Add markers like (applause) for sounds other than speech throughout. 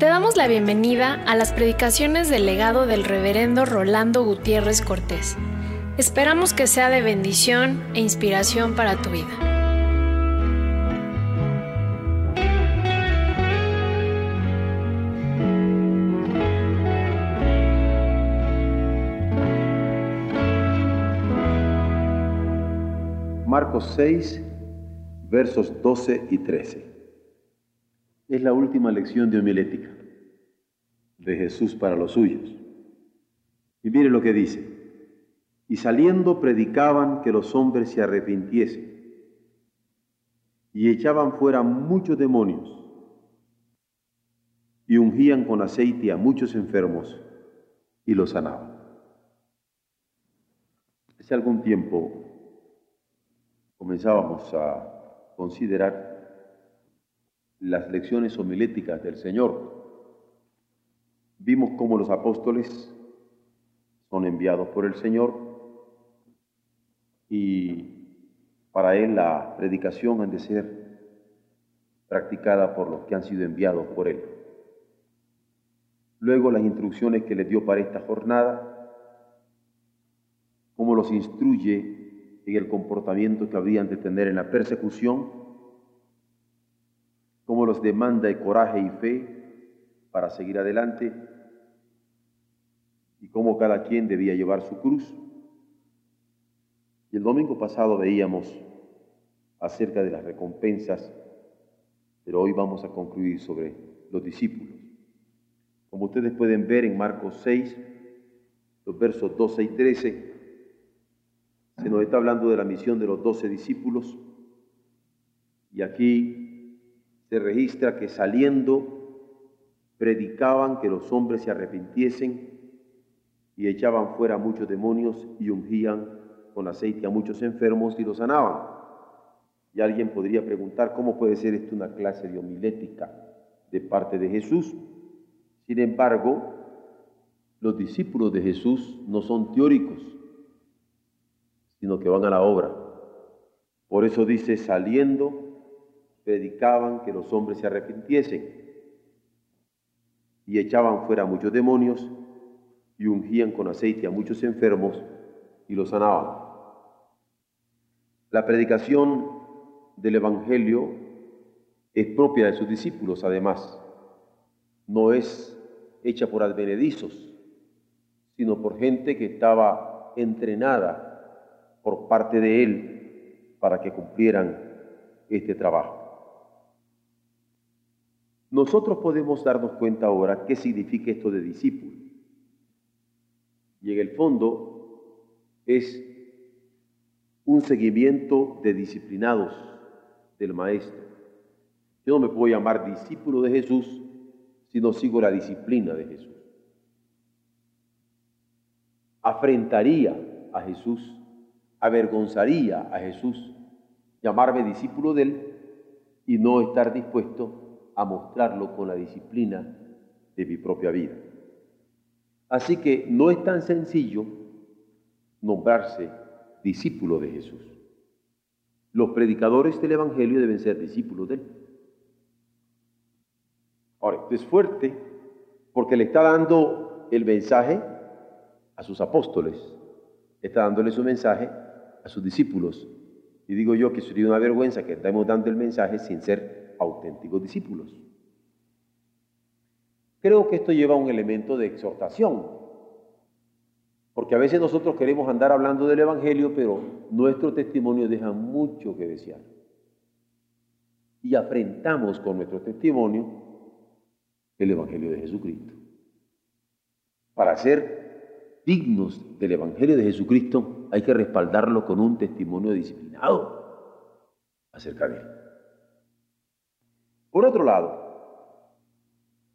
Te damos la bienvenida a las predicaciones del legado del reverendo Rolando Gutiérrez Cortés. Esperamos que sea de bendición e inspiración para tu vida. Marcos 6, versos 12 y 13. Es la última lección de homilética de Jesús para los suyos. Y mire lo que dice. Y saliendo predicaban que los hombres se arrepintiesen y echaban fuera muchos demonios y ungían con aceite a muchos enfermos y los sanaban. Hace algún tiempo comenzábamos a considerar las lecciones homiléticas del Señor. Vimos cómo los apóstoles son enviados por el Señor y para Él la predicación ha de ser practicada por los que han sido enviados por Él. Luego las instrucciones que les dio para esta jornada, cómo los instruye en el comportamiento que habrían de tener en la persecución cómo los demanda de coraje y fe para seguir adelante y cómo cada quien debía llevar su cruz. Y el domingo pasado veíamos acerca de las recompensas, pero hoy vamos a concluir sobre los discípulos. Como ustedes pueden ver en Marcos 6, los versos 12 y 13, se nos está hablando de la misión de los doce discípulos y aquí se registra que saliendo predicaban que los hombres se arrepintiesen y echaban fuera muchos demonios y ungían con aceite a muchos enfermos y los sanaban. Y alguien podría preguntar, ¿cómo puede ser esto una clase de homilética de parte de Jesús? Sin embargo, los discípulos de Jesús no son teóricos, sino que van a la obra. Por eso dice, saliendo predicaban que los hombres se arrepintiesen y echaban fuera muchos demonios y ungían con aceite a muchos enfermos y los sanaban. La predicación del Evangelio es propia de sus discípulos, además. No es hecha por advenedizos, sino por gente que estaba entrenada por parte de Él para que cumplieran este trabajo. Nosotros podemos darnos cuenta ahora qué significa esto de discípulo. Y en el fondo es un seguimiento de disciplinados del Maestro. Yo no me puedo llamar discípulo de Jesús si no sigo la disciplina de Jesús. Afrentaría a Jesús, avergonzaría a Jesús llamarme discípulo de Él y no estar dispuesto a mostrarlo con la disciplina de mi propia vida. Así que no es tan sencillo nombrarse discípulo de Jesús. Los predicadores del Evangelio deben ser discípulos de Él. Ahora, esto es fuerte porque le está dando el mensaje a sus apóstoles, está dándole su mensaje a sus discípulos. Y digo yo que sería una vergüenza que estemos dando el mensaje sin ser auténticos discípulos. Creo que esto lleva un elemento de exhortación, porque a veces nosotros queremos andar hablando del Evangelio, pero nuestro testimonio deja mucho que desear. Y afrentamos con nuestro testimonio el Evangelio de Jesucristo. Para ser dignos del Evangelio de Jesucristo hay que respaldarlo con un testimonio disciplinado acerca de él. Por otro lado,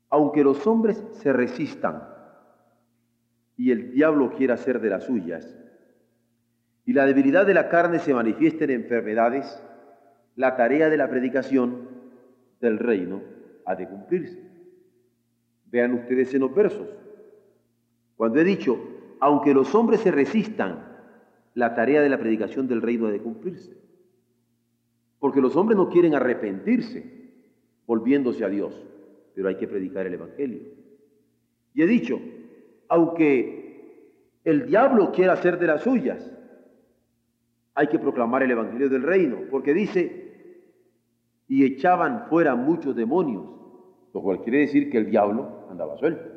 aunque los hombres se resistan y el diablo quiera hacer de las suyas, y la debilidad de la carne se manifieste en enfermedades, la tarea de la predicación del reino ha de cumplirse. Vean ustedes en los versos. Cuando he dicho, aunque los hombres se resistan, la tarea de la predicación del reino ha de cumplirse. Porque los hombres no quieren arrepentirse volviéndose a Dios. pero hay que predicar el Evangelio. Y he dicho, aunque el diablo quiera hacer de las suyas, hay que proclamar el Evangelio del reino, porque dice, y echaban fuera muchos demonios, lo cual quiere decir que el diablo andaba suelto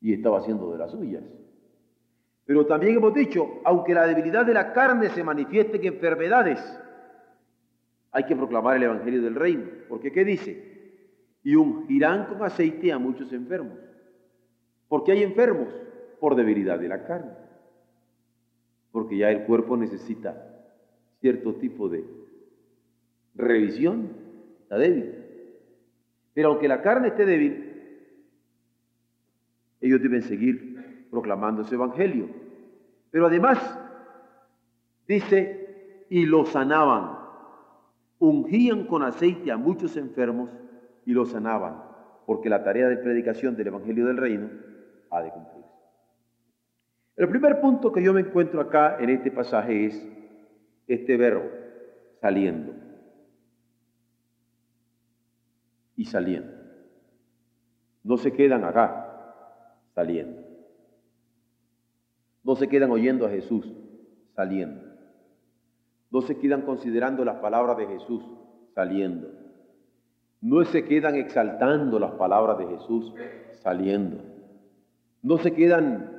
y estaba haciendo de las suyas. Pero también hemos dicho, aunque la debilidad de la carne se manifieste en enfermedades, hay que proclamar el Evangelio del Reino. Porque ¿qué dice? Y ungirán con aceite a muchos enfermos. porque hay enfermos? Por debilidad de la carne. Porque ya el cuerpo necesita cierto tipo de revisión. Está débil. Pero aunque la carne esté débil, ellos deben seguir proclamando ese evangelio. Pero además, dice, y lo sanaban. Ungían con aceite a muchos enfermos y los sanaban, porque la tarea de predicación del evangelio del reino ha de cumplirse. El primer punto que yo me encuentro acá en este pasaje es este verbo, saliendo. Y saliendo. No se quedan acá, saliendo. No se quedan oyendo a Jesús, saliendo. No se quedan considerando las palabras de Jesús, saliendo. No se quedan exaltando las palabras de Jesús, saliendo. No se quedan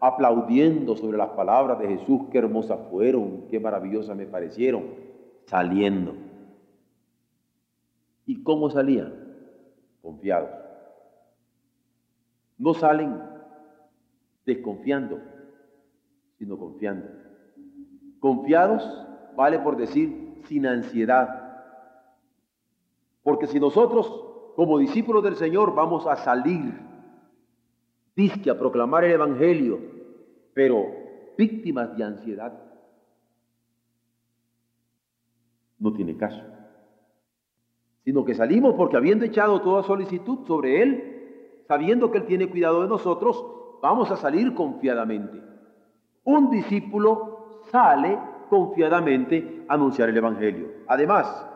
aplaudiendo sobre las palabras de Jesús, qué hermosas fueron, qué maravillosas me parecieron, saliendo. ¿Y cómo salían? Confiados no salen desconfiando, sino confiando. Confiados vale por decir sin ansiedad. Porque si nosotros, como discípulos del Señor, vamos a salir, disque a proclamar el Evangelio, pero víctimas de ansiedad, no tiene caso. Sino que salimos porque habiendo echado toda solicitud sobre Él, sabiendo que Él tiene cuidado de nosotros, vamos a salir confiadamente. Un discípulo sale confiadamente anunciar el Evangelio. Además,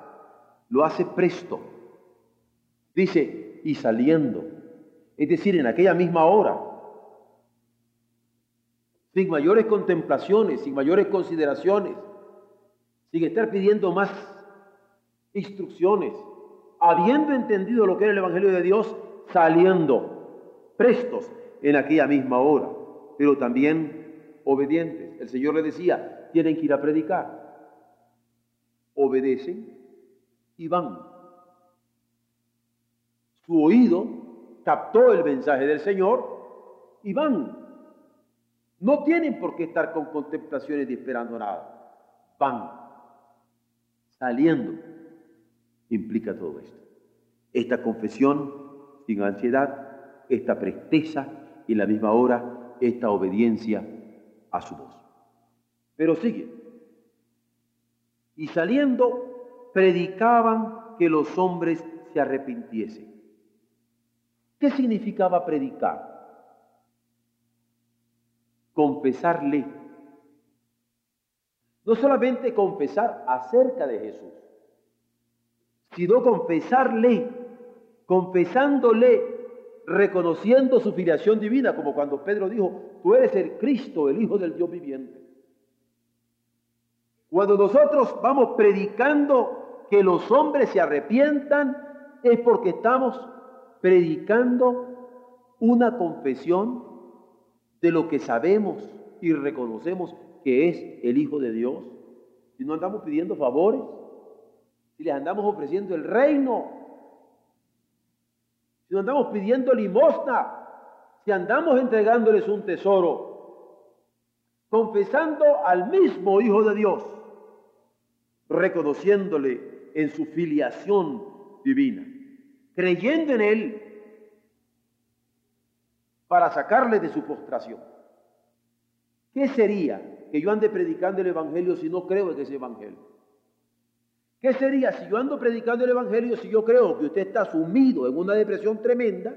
lo hace presto. Dice, y saliendo. Es decir, en aquella misma hora. Sin mayores contemplaciones, sin mayores consideraciones, sin estar pidiendo más instrucciones, habiendo entendido lo que era el Evangelio de Dios, saliendo, prestos en aquella misma hora, pero también obedientes. El Señor le decía, tienen que ir a predicar. Obedecen y van. Su oído captó el mensaje del Señor y van. No tienen por qué estar con contemplaciones y esperando nada. Van. Saliendo. Implica todo esto. Esta confesión sin ansiedad, esta presteza y en la misma hora esta obediencia a su voz. Pero sigue. Y saliendo, predicaban que los hombres se arrepintiesen. ¿Qué significaba predicar? Confesarle. No solamente confesar acerca de Jesús, sino confesarle confesándole, reconociendo su filiación divina, como cuando Pedro dijo, tú eres el Cristo, el Hijo del Dios viviente. Cuando nosotros vamos predicando que los hombres se arrepientan, es porque estamos predicando una confesión de lo que sabemos y reconocemos que es el Hijo de Dios. Si no andamos pidiendo favores, si les andamos ofreciendo el reino, si andamos pidiendo limosna, si andamos entregándoles un tesoro, confesando al mismo Hijo de Dios, reconociéndole en su filiación divina, creyendo en Él para sacarle de su postración. ¿Qué sería que yo ande predicando el Evangelio si no creo en ese Evangelio? ¿Qué sería si yo ando predicando el Evangelio si yo creo que usted está sumido en una depresión tremenda?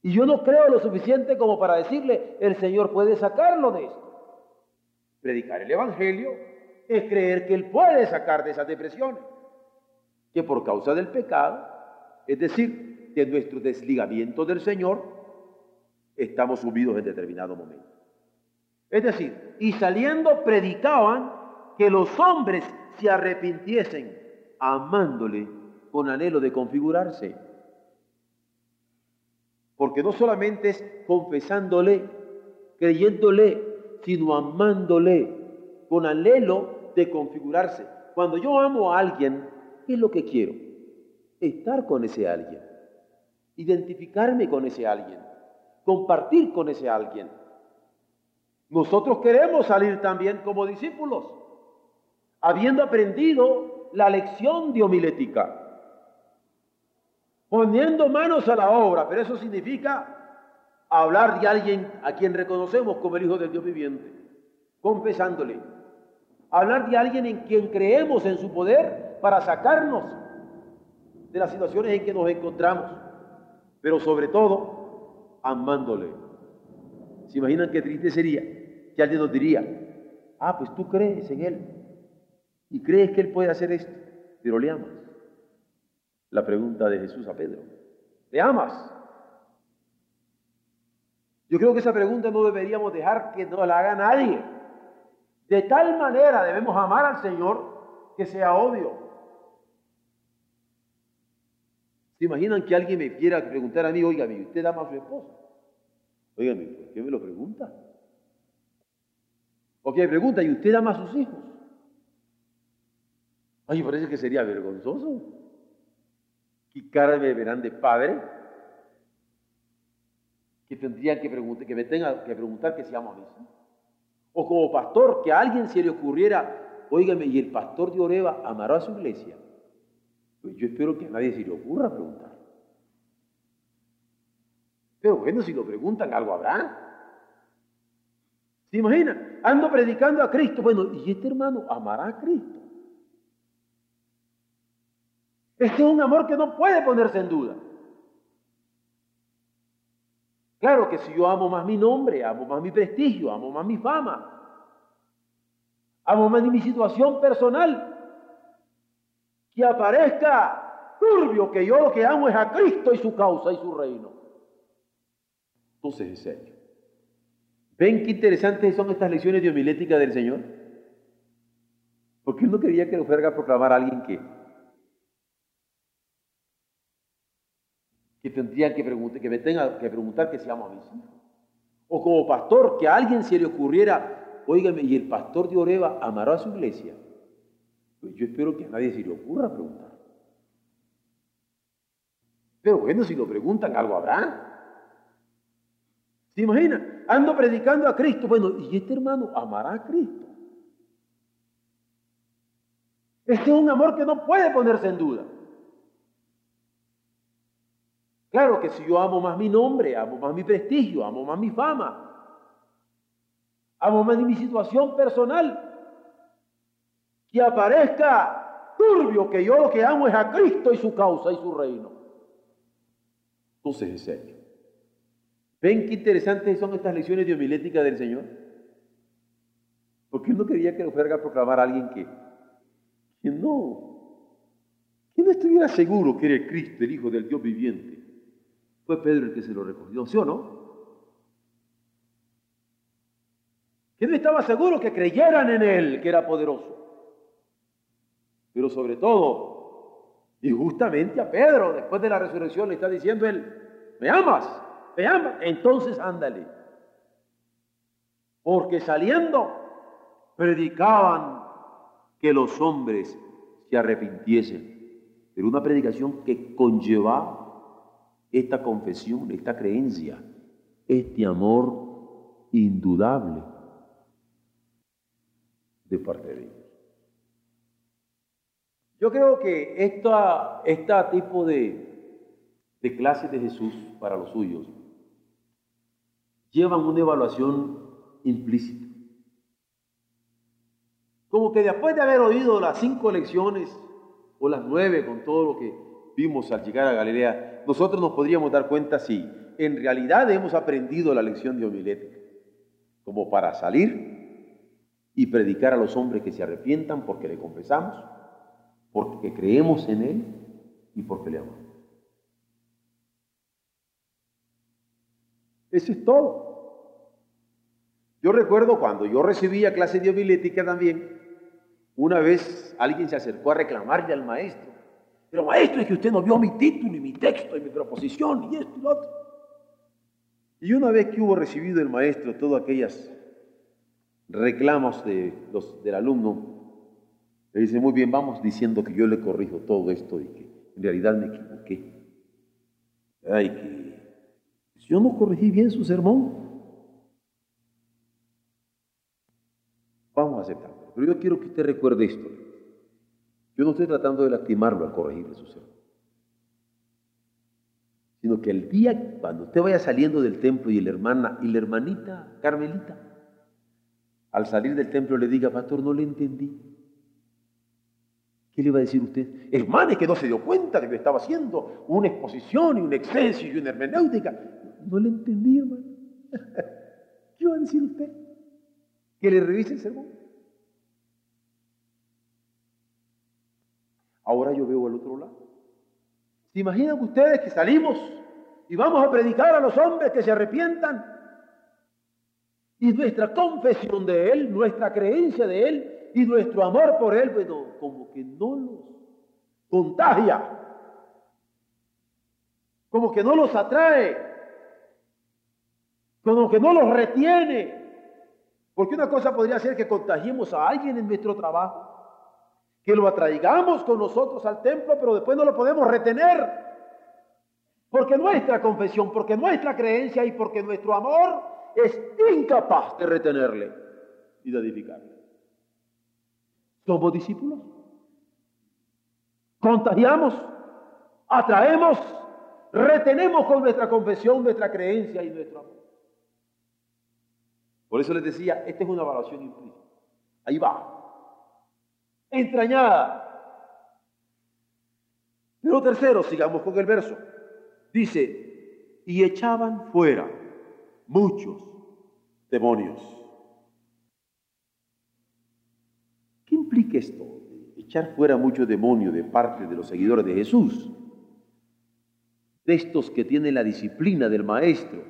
Y yo no creo lo suficiente como para decirle, el Señor puede sacarlo de esto. Predicar el Evangelio es creer que Él puede sacar de esas depresiones. que por causa del pecado, es decir, de nuestro desligamiento del Señor, estamos subidos en determinado momento. Es decir, y saliendo predicaban que los hombres se arrepintiesen, amándole con anhelo de configurarse. Porque no solamente es confesándole, creyéndole, sino amándole con anhelo de configurarse. Cuando yo amo a alguien, ¿qué es lo que quiero? Estar con ese alguien, identificarme con ese alguien, compartir con ese alguien. Nosotros queremos salir también como discípulos, habiendo aprendido la lección de homilética, poniendo manos a la obra, pero eso significa hablar de alguien a quien reconocemos como el Hijo del Dios viviente, confesándole, hablar de alguien en quien creemos en su poder para sacarnos de las situaciones en que nos encontramos, pero sobre todo amándole. ¿Se imaginan qué triste sería que alguien nos diría, ah, pues tú crees en Él y crees que Él puede hacer esto, pero le amas? La pregunta de Jesús a Pedro, ¿le amas? Yo creo que esa pregunta no deberíamos dejar que nos la haga nadie. De tal manera debemos amar al Señor que sea obvio. ¿Se imaginan que alguien me quiera preguntar a mí, oiga, ¿usted ama a su esposa? Óigame, ¿por qué me lo pregunta? O que me pregunta, ¿y usted ama a sus hijos? Ay, parece que sería vergonzoso. ¿Qué cara me verán de padre? Que tendrían que, preguntar, que me tenga que preguntar que se amo a mí. O como pastor, que a alguien se le ocurriera, óigame, ¿y el pastor de Oreva amará a su iglesia? Pues yo espero que a nadie se le ocurra preguntar. Pero bueno, si lo preguntan, algo habrá. ¿Se imagina? Ando predicando a Cristo. Bueno, ¿y este hermano amará a Cristo? Este es un amor que no puede ponerse en duda. Claro que si yo amo más mi nombre, amo más mi prestigio, amo más mi fama, amo más mi situación personal, que aparezca turbio que yo lo que amo es a Cristo y su causa y su reino. Entonces es serio. ¿Ven qué interesantes son estas lecciones de homilética del Señor? Porque él no quería que lo fuera a proclamar a alguien que que tendría que, preguntar, que me tenga que preguntar que se llama a mis hijos. O como pastor, que a alguien se le ocurriera, oígame, ¿y el pastor de Oreva amará a su iglesia? Pues yo espero que a nadie se le ocurra preguntar. Pero bueno, si lo preguntan, algo habrá. ¿Se imagina? Ando predicando a Cristo. Bueno, ¿y este hermano amará a Cristo? Este es un amor que no puede ponerse en duda. Claro que si yo amo más mi nombre, amo más mi prestigio, amo más mi fama, amo más mi situación personal, que aparezca turbio que yo lo que amo es a Cristo y su causa y su reino. Entonces es serio. ¿Ven qué interesantes son estas lecciones de homilética del Señor? Porque él no quería que lo fuera a proclamar a alguien que, que no, que no estuviera seguro que era Cristo, el Hijo del Dios viviente. Fue Pedro el que se lo recogió, ¿sí o no? Que no estaba seguro que creyeran en él, que era poderoso. Pero sobre todo, y justamente a Pedro, después de la resurrección, le está diciendo él, ¿me amas? ¿Me amas? Entonces ándale. Porque saliendo, predicaban que los hombres se arrepintiesen. Pero una predicación que conllevaba esta confesión, esta creencia, este amor indudable de parte de Dios. Yo creo que esta, este tipo de, de clases de Jesús para los suyos llevan una evaluación implícita. Como que después de haber oído las cinco lecciones o las nueve con todo lo que vimos al llegar a Galilea, nosotros nos podríamos dar cuenta si en realidad hemos aprendido la lección de homilética, como para salir y predicar a los hombres que se arrepientan porque le confesamos, porque creemos en Él y porque le amamos. Eso es todo. Yo recuerdo cuando yo recibía clase de homilética también, una vez alguien se acercó a reclamarle al maestro, pero maestro es que usted no vio mi título y mi texto y mi proposición y esto y lo otro. Y una vez que hubo recibido el maestro todas aquellas reclamos de los, del alumno, le dice, muy bien, vamos diciendo que yo le corrijo todo esto y que en realidad me equivoqué. Ay, que yo no corregí bien su sermón. Vamos a aceptarlo. Pero yo quiero que usted recuerde esto. Yo no estoy tratando de lastimarlo al corregirle su sermón. Sino que el día cuando usted vaya saliendo del templo y la hermana y la hermanita Carmelita, al salir del templo le diga, pastor, no le entendí. ¿Qué le va a decir usted? Hermana, que no se dio cuenta de que estaba haciendo una exposición y un exceso y una hermenéutica. No le entendí, hermano. (laughs) ¿Qué va a decir usted? Que le revise el sermón. Ahora yo veo al otro lado. ¿Se imaginan ustedes que salimos y vamos a predicar a los hombres que se arrepientan? Y nuestra confesión de Él, nuestra creencia de Él y nuestro amor por Él, bueno, como que no los contagia, como que no los atrae, como que no los retiene. Porque una cosa podría ser que contagiemos a alguien en nuestro trabajo, que lo atraigamos con nosotros al templo, pero después no lo podemos retener. Porque nuestra confesión, porque nuestra creencia y porque nuestro amor es incapaz de retenerle y de edificarle. Somos discípulos. Contagiamos, atraemos, retenemos con nuestra confesión, nuestra creencia y nuestro amor. Por eso les decía, esta es una evaluación implícita. Ahí va. Entrañada. Pero tercero, sigamos con el verso. Dice, y echaban fuera muchos demonios. ¿Qué implica esto? Echar fuera muchos demonios de parte de los seguidores de Jesús. De estos que tienen la disciplina del Maestro.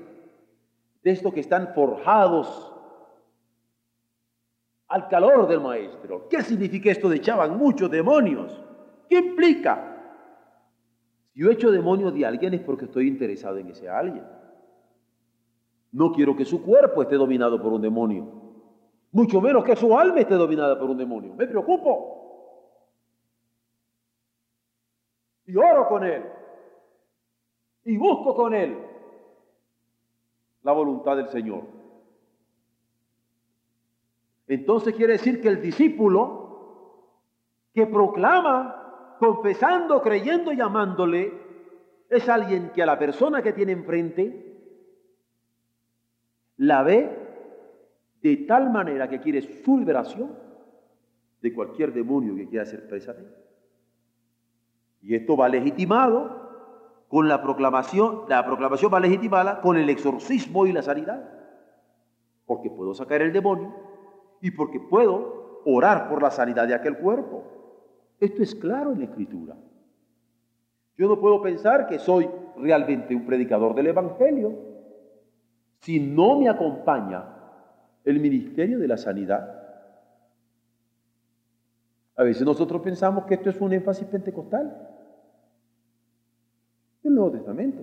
De estos que están forjados al calor del maestro. ¿Qué significa esto de echaban muchos demonios? ¿Qué implica? Si yo echo demonios de alguien es porque estoy interesado en ese alguien. No quiero que su cuerpo esté dominado por un demonio. Mucho menos que su alma esté dominada por un demonio. Me preocupo. Y oro con él. Y busco con él la voluntad del Señor. Entonces quiere decir que el discípulo que proclama, confesando, creyendo y amándole, es alguien que a la persona que tiene enfrente la ve de tal manera que quiere su liberación de cualquier demonio que quiera ser presa de él. Y esto va legitimado con la proclamación, la proclamación va legitimada con el exorcismo y la sanidad. Porque puedo sacar el demonio y porque puedo orar por la sanidad de aquel cuerpo. Esto es claro en la escritura. Yo no puedo pensar que soy realmente un predicador del Evangelio si no me acompaña el ministerio de la sanidad. A veces nosotros pensamos que esto es un énfasis pentecostal. El Nuevo Testamento.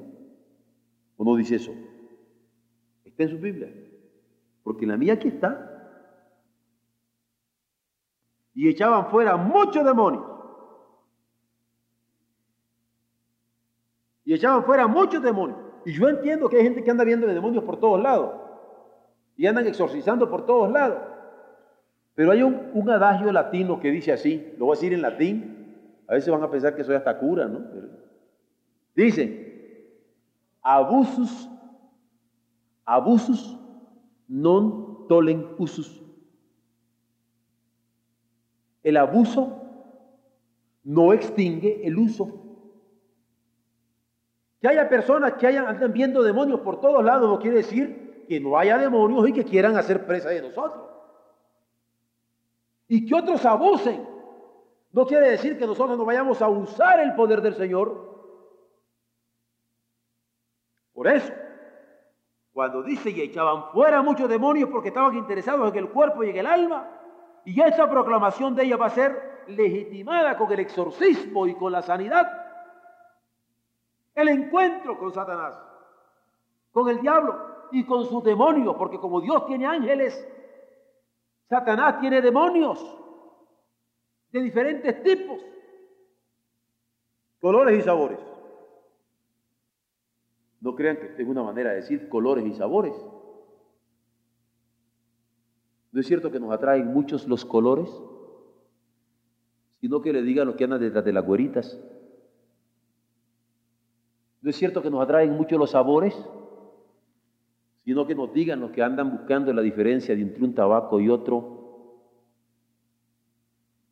¿O no dice eso? Está en su Biblia. Porque en la mía aquí está y echaban fuera muchos demonios. Y echaban fuera muchos demonios. Y yo entiendo que hay gente que anda viendo demonios por todos lados. Y andan exorcizando por todos lados. Pero hay un, adagio latino que dice así, lo voy a decir en latín, a veces van a pensar que soy hasta cura, ¿no? dice, abusus, abusus non tolen usus. El abuso no extingue el uso. Que haya personas que hayan, andan viendo demonios por todos lados no quiere decir que no haya demonios y que quieran hacer presa de nosotros. Y que otros abusen No quiere decir que nosotros no vayamos a usar el poder del Señor. Por eso, cuando dice y echaban fuera muchos demonios porque estaban interesados en el cuerpo y en el alma, y esa proclamación de ella va a ser legitimada con el exorcismo y con la sanidad, el encuentro con Satanás, con el diablo y con sus demonios, porque como Dios tiene ángeles, Satanás tiene demonios de diferentes tipos, colores y sabores. No crean que es una manera de decir colores y sabores. ¿No es cierto que nos atraen muchos los colores? Sino que le digan los que andan detrás de las güeritas. ¿No es cierto que nos atraen mucho los sabores? Sino que nos digan los que andan buscando la diferencia entre un tabaco y otro,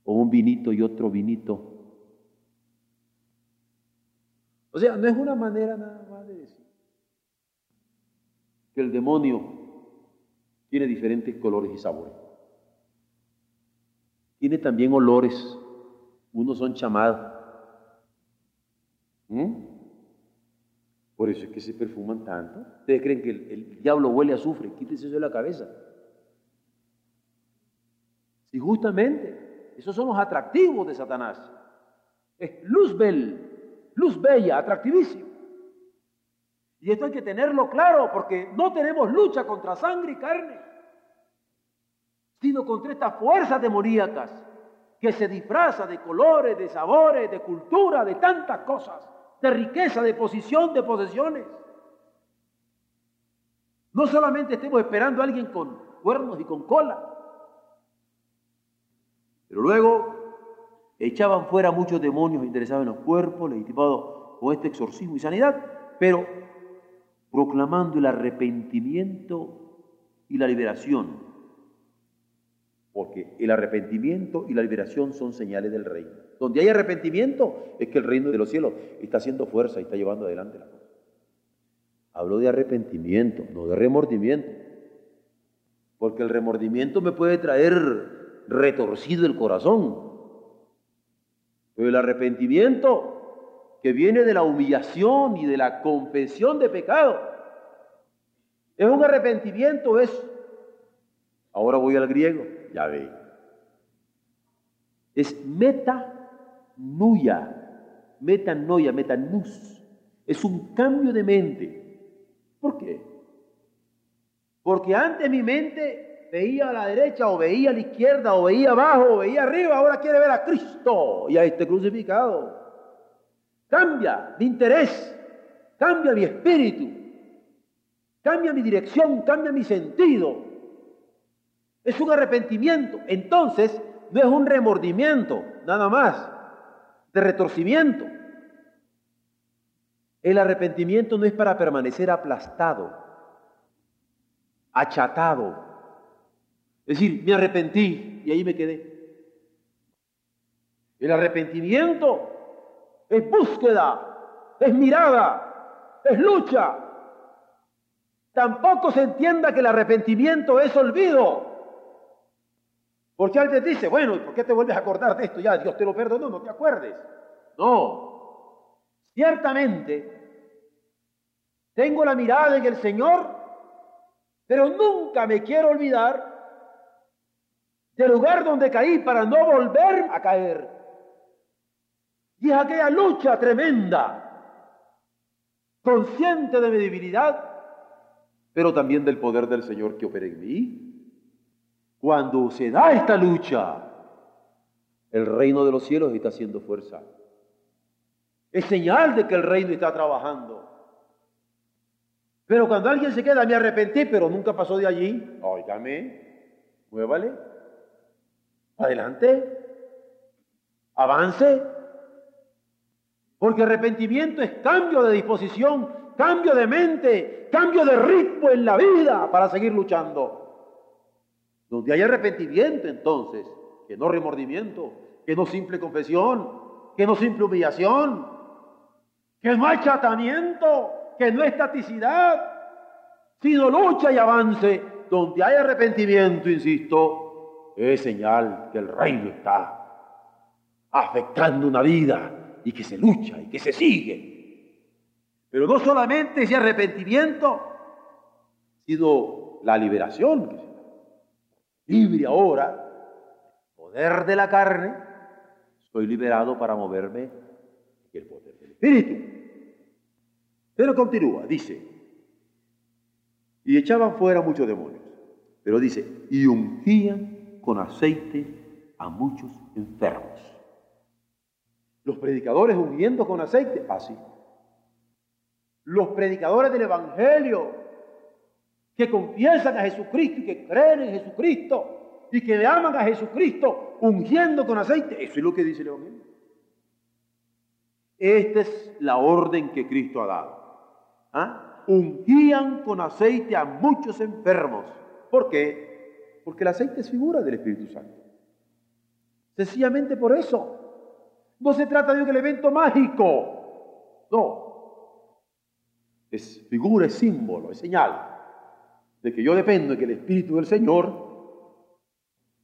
o un vinito y otro vinito. O sea, no es una manera nada más de decir que el demonio tiene diferentes colores y sabores. Tiene también olores. Unos son chamados. ¿Mm? Por eso es que se perfuman tanto. ¿Ustedes creen que el, diablo huele a azufre? Quítese eso de la cabeza. Si justamente esos son los atractivos de Satanás. Es luz bel, luz bella, atractivísimo. Y esto hay que tenerlo claro porque no tenemos lucha contra sangre y carne, sino contra estas fuerzas demoníacas que se disfraza de colores, de sabores, de cultura, de tantas cosas, de riqueza, de posición, de posesiones. No solamente estemos esperando a alguien con cuernos y con cola, pero luego echaban fuera muchos demonios interesados en los cuerpos, legitimados con este exorcismo y sanidad, pero proclamando el arrepentimiento y la liberación. Porque el arrepentimiento y la liberación son señales del reino. Donde hay arrepentimiento es que el reino de los cielos está haciendo fuerza y está llevando adelante la cosa. Hablo de arrepentimiento, no de remordimiento. Porque el remordimiento me puede traer retorcido el corazón. Pero el arrepentimiento que viene de la humillación y de la confesión de pecado. Es un arrepentimiento, es... Ahora voy al griego, ya ve. Es metanuia, metanoia, metanus. Es un cambio de mente. ¿Por qué? Porque antes mi mente veía a la derecha o veía a la izquierda o veía abajo o veía arriba, ahora quiere ver a Cristo y a este crucificado. Cambia mi interés, cambia mi espíritu, cambia mi dirección, cambia mi sentido. Es un arrepentimiento. Entonces, no es un remordimiento, nada más, de retorcimiento. El arrepentimiento no es para permanecer aplastado, achatado. Es decir, me arrepentí y ahí me quedé. El arrepentimiento es búsqueda, es mirada, es lucha. Tampoco se entienda que el arrepentimiento es olvido. Porque alguien dice, bueno, ¿y por qué te vuelves a acordar de esto? Ya, Dios te lo perdonó, no te acuerdes. No, ciertamente tengo la mirada en el Señor, pero nunca me quiero olvidar del lugar donde caí para no volver a caer. Y es aquella lucha tremenda, consciente de mi debilidad, pero también del poder del Señor que opera en mí. Cuando se da esta lucha, el reino de los cielos está haciendo fuerza. Es señal de que el reino está trabajando. Pero cuando alguien se queda, me arrepentí, pero nunca pasó de allí, óigame, muévale, adelante, avance, porque arrepentimiento es cambio de disposición, cambio de mente, cambio de ritmo en la vida para seguir luchando. Donde hay arrepentimiento entonces, que no remordimiento, que no simple confesión, que no simple humillación, que no achatamiento, que no estaticidad, sino lucha y avance. Donde hay arrepentimiento, insisto, es señal que el reino está afectando una vida y que se lucha y que se sigue. Pero no solamente ese arrepentimiento, sino la liberación. Libre ahora, poder de la carne, soy liberado para moverme en el poder del Espíritu. Pero continúa, dice, y echaban fuera muchos demonios. Pero dice, y ungían con aceite a muchos enfermos. Los predicadores ungiendo con aceite, así. Los predicadores del Evangelio que confiesan a Jesucristo y que creen en Jesucristo y que le aman a Jesucristo ungiendo con aceite. Eso es lo que dice el Evangelio. Esta es la orden que Cristo ha dado. ¿Ah? Ungían con aceite a muchos enfermos. ¿Por qué? Porque el aceite es figura del Espíritu Santo. Sencillamente por eso. No se trata de un elemento mágico. No. Es figura, es símbolo, es señal de que yo dependo de que el Espíritu del Señor.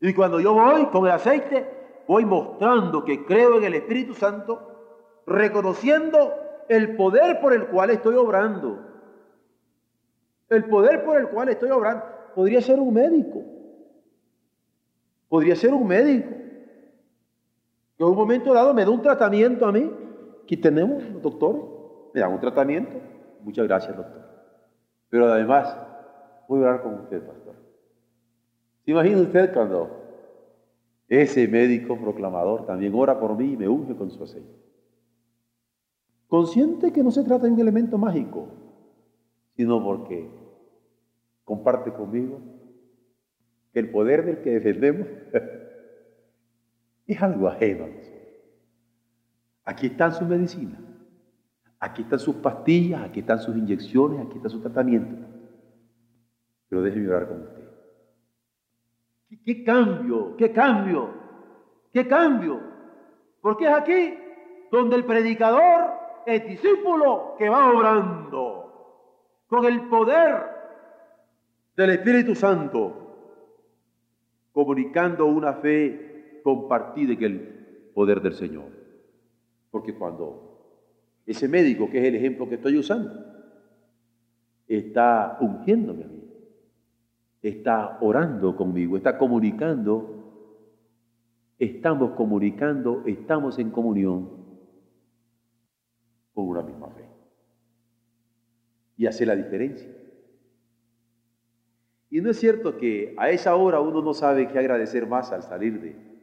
Y cuando yo voy con el aceite, voy mostrando que creo en el Espíritu Santo, reconociendo el poder por el cual estoy obrando. El poder por el cual estoy obrando. Podría ser un médico. Podría ser un médico. Que en un momento dado me da un tratamiento a mí. Aquí tenemos los doctores. Me dan un tratamiento. Muchas gracias, doctor. Pero además, voy a orar con usted, pastor. ¿Se imagina usted cuando ese médico proclamador también ora por mí y me unge con su aceite? Consciente que no se trata de un elemento mágico, sino porque comparte conmigo el poder del que defendemos (laughs) es algo ajeno. Aquí están sus medicinas, aquí están sus pastillas, aquí están sus inyecciones, aquí está su tratamiento. Pero déjeme orar con usted. ¿Qué, ¿Qué, cambio? ¿Qué cambio? ¿Qué cambio? Porque es aquí donde el predicador es discípulo que va obrando con el poder del Espíritu Santo, comunicando una fe compartida en el poder del Señor. Porque cuando ese médico, que es el ejemplo que estoy usando, está ungiéndome a mí, está orando conmigo, está comunicando, estamos comunicando, estamos en comunión con una misma fe. Y hace la diferencia. Y no es cierto que a esa hora uno no sabe qué agradecer más al salir de,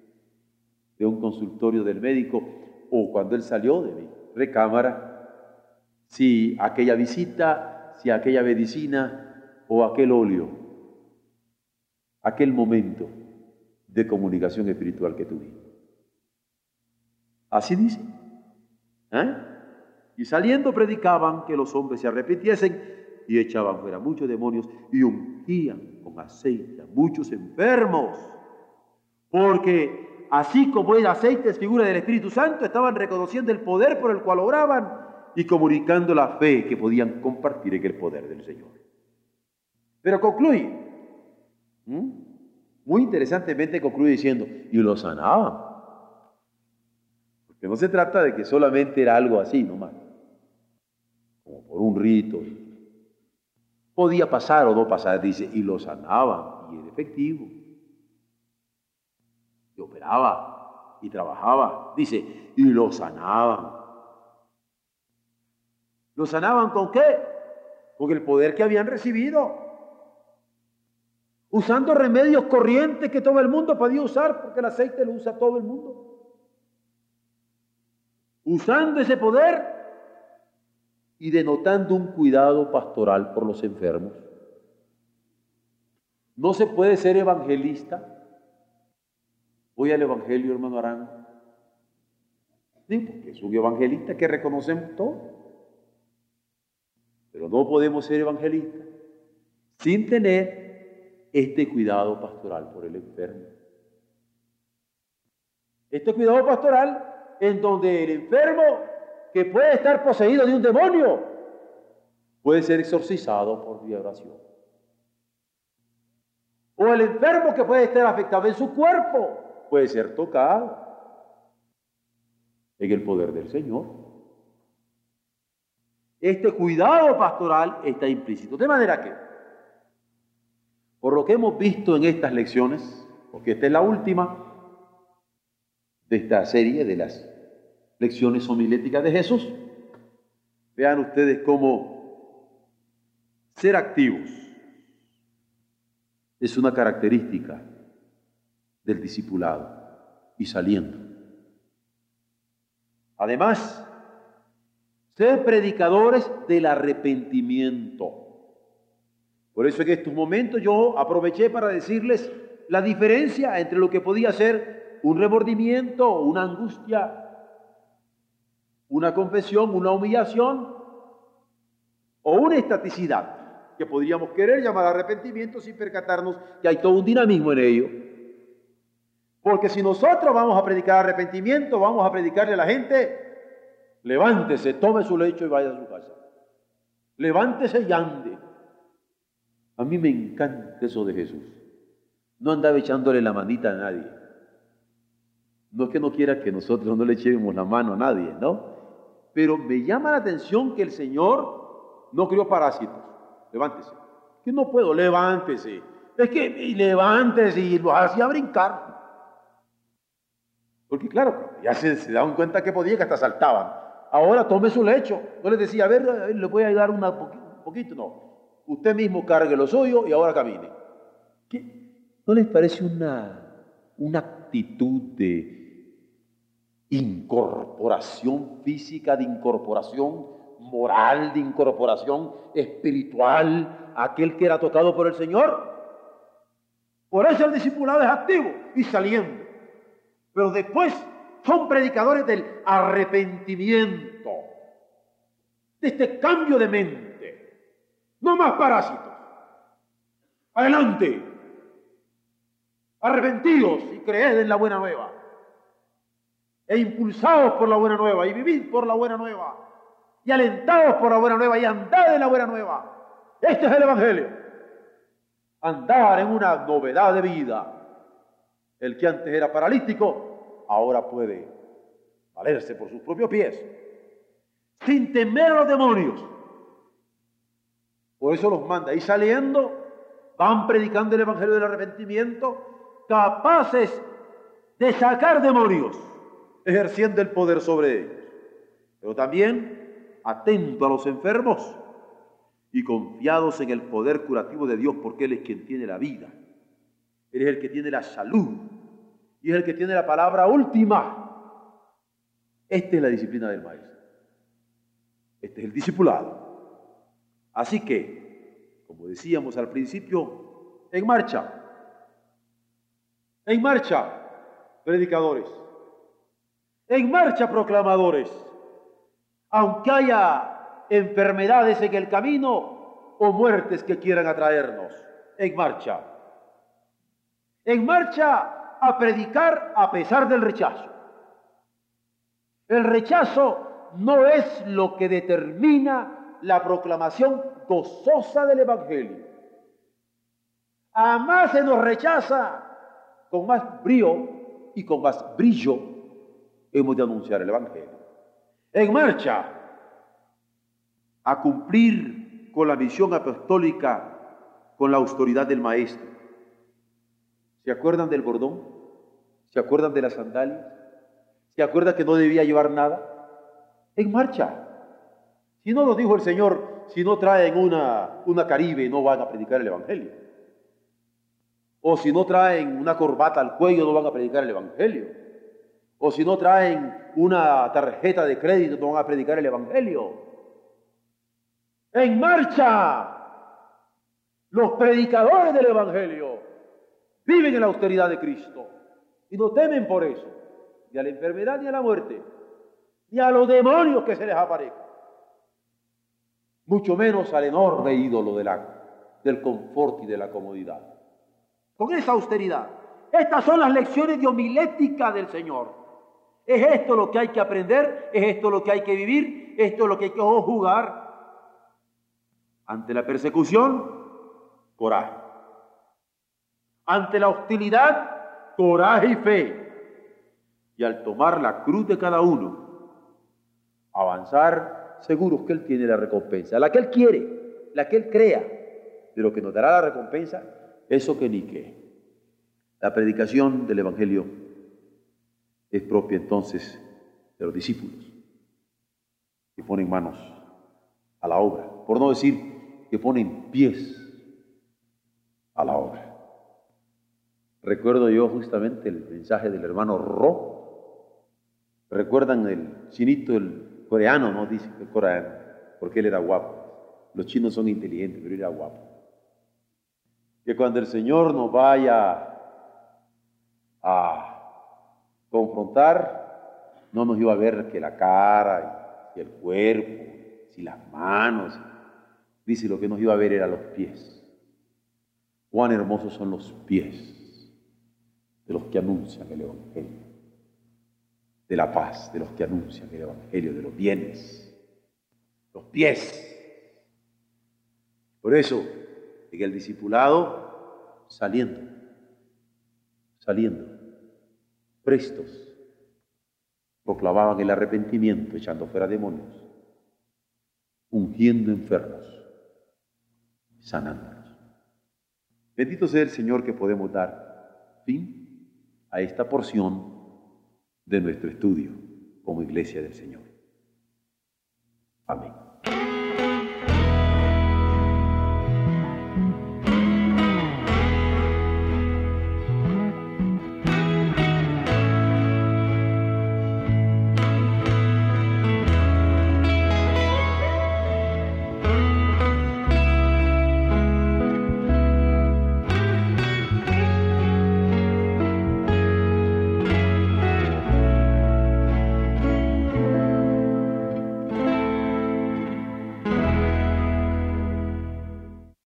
de un consultorio del médico o cuando él salió de mi recámara, si aquella visita, si aquella medicina o aquel óleo aquel momento de comunicación espiritual que tuvimos. Así dice. ¿Eh? Y saliendo predicaban que los hombres se arrepintiesen y echaban fuera muchos demonios y ungían con aceite a muchos enfermos. Porque así como el aceite es figura del Espíritu Santo, estaban reconociendo el poder por el cual obraban y comunicando la fe que podían compartir en el poder del Señor. Pero concluye, ¿Mm? Muy interesantemente concluye diciendo, y lo sanaban. Porque no se trata de que solamente era algo así nomás, como por un rito. Podía pasar o no pasar, dice, y lo sanaban, y era efectivo. Y operaba, y trabajaba, dice, y lo sanaban. ¿Lo sanaban con qué? Con el poder que habían recibido usando remedios corrientes que todo el mundo podía usar, porque el aceite lo usa todo el mundo. Usando ese poder y denotando un cuidado pastoral por los enfermos. No se puede ser evangelista. Voy al Evangelio, hermano Arango. Sí, porque es un evangelista que reconocemos todo. Pero no podemos ser evangelistas sin tener este cuidado pastoral por el enfermo. Este cuidado pastoral en donde el enfermo que puede estar poseído de un demonio puede ser exorcizado por vía oración. O el enfermo que puede estar afectado en su cuerpo puede ser tocado. en el poder del Señor. Este cuidado pastoral está implícito. De manera que, por lo que hemos visto en estas lecciones, porque esta es la última de esta serie de las lecciones homiléticas de Jesús, vean ustedes cómo ser activos es una característica del discipulado y saliendo. Además, ser predicadores del arrepentimiento. Por eso en estos momentos yo aproveché para decirles la diferencia entre lo que podía ser un remordimiento, una angustia, una confesión, una humillación o una estaticidad que podríamos querer llamar arrepentimiento sin percatarnos que hay todo un dinamismo en ello. Porque si nosotros vamos a predicar arrepentimiento, vamos a predicarle a la gente, levántese, tome su lecho y vaya a su casa. Levántese y ande. A mí me encanta eso de Jesús. No andaba echándole la manita a nadie. No es que no quiera que nosotros no le echemos la mano a nadie, ¿no? Pero me llama la atención que el Señor no crió parásitos. Levántese. Que no puedo, levántese. Es que levántese y lo hacía brincar. Porque claro, ya se, se daban cuenta que podía, que hasta saltaban. Ahora tome su lecho. No les decía, a ver, le voy a ayudar un poquito. No, usted mismo cargue lo suyo y ahora camine. ¿No les parece una, una actitud de incorporación física, de incorporación moral, de incorporación espiritual aquel que era tocado por el Señor? Por eso el discipulado es activo y saliendo pero después son predicadores del arrepentimiento, de este cambio de mente. No más parásitos. Adelante. Arrepentidos y creed en la buena nueva. E impulsados por la buena nueva y vivid por la buena nueva. Y alentados por la buena nueva y andad en la buena nueva. Este es el Evangelio. Andar en una novedad de vida el que antes era paralítico, ahora puede valerse por sus propios pies, sin temer a los demonios. Por eso los manda. Y saliendo, van predicando el Evangelio del arrepentimiento, capaces de sacar demonios, ejerciendo el poder sobre ellos. Pero también atento a los enfermos y confiados en el poder curativo de Dios, porque Él es quien tiene la vida. Él es el que tiene la salud y es el que tiene la palabra última. Esta es la disciplina del maestro. Este es el discipulado. Así que, como decíamos al principio, en marcha. En marcha, predicadores. En marcha, proclamadores. Aunque haya enfermedades en el camino o muertes que quieran atraernos. En marcha en marcha a predicar a pesar del rechazo. El rechazo no es lo que determina la proclamación gozosa del Evangelio. A más se nos rechaza, con más brío y con más brillo hemos de anunciar el Evangelio. En marcha a cumplir con la misión apostólica con la autoridad del Maestro ¿Se acuerdan del bordón? ¿Se acuerdan de las sandalias? ¿Se acuerdan que no debía llevar nada? En marcha. Si no lo dijo el Señor, si no traen una, una caribe, no van a predicar el Evangelio. O si no traen una corbata al cuello, no van a predicar el Evangelio. O si no traen una tarjeta de crédito, no van a predicar el Evangelio. En marcha. Los predicadores del Evangelio viven en la austeridad de Cristo y no temen por eso, ni a la enfermedad ni a la muerte, ni a los demonios que se les aparezcan, mucho menos al enorme ídolo de la, del confort y de la comodidad. Con esa austeridad. Estas son las lecciones de homilética del Señor. Es esto lo que hay que aprender, es esto lo que hay que vivir, esto es lo que hay que jugar. Ante la persecución, coraje. Ante la hostilidad, coraje y fe. Y al tomar la cruz de cada uno, avanzar, seguros que Él tiene la recompensa, la que Él quiere, la que Él crea, de lo que nos dará la recompensa, eso que ni qué. La predicación del Evangelio es propia entonces de los discípulos, que ponen manos a la obra, por no decir que ponen pies a la obra. Recuerdo yo justamente el mensaje del hermano Ro. ¿Recuerdan el chinito, el coreano, no? Dice el coreano, porque él era guapo. Los chinos son inteligentes, pero él era guapo. Que cuando el Señor nos vaya a confrontar, no nos iba a ver que la cara y el cuerpo, si las manos. Dice, lo que nos iba a ver era los pies. Cuán hermosos son los pies de los que anuncian el Evangelio, de la paz, de los que anuncian el Evangelio, de los bienes, los pies. Por eso, en el discipulado, saliendo, saliendo, prestos, proclamaban el arrepentimiento, echando fuera demonios, ungiendo enfermos, sanándolos. Bendito sea el Señor que podemos dar fin a esta porción de nuestro estudio como iglesia del Señor. Amén.